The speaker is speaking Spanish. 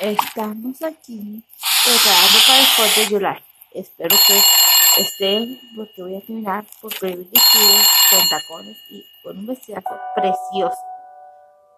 Estamos aquí preparando para el 4 de July. Espero que estén, porque voy a terminar por el vestido con tacones y con un vestidazo precioso.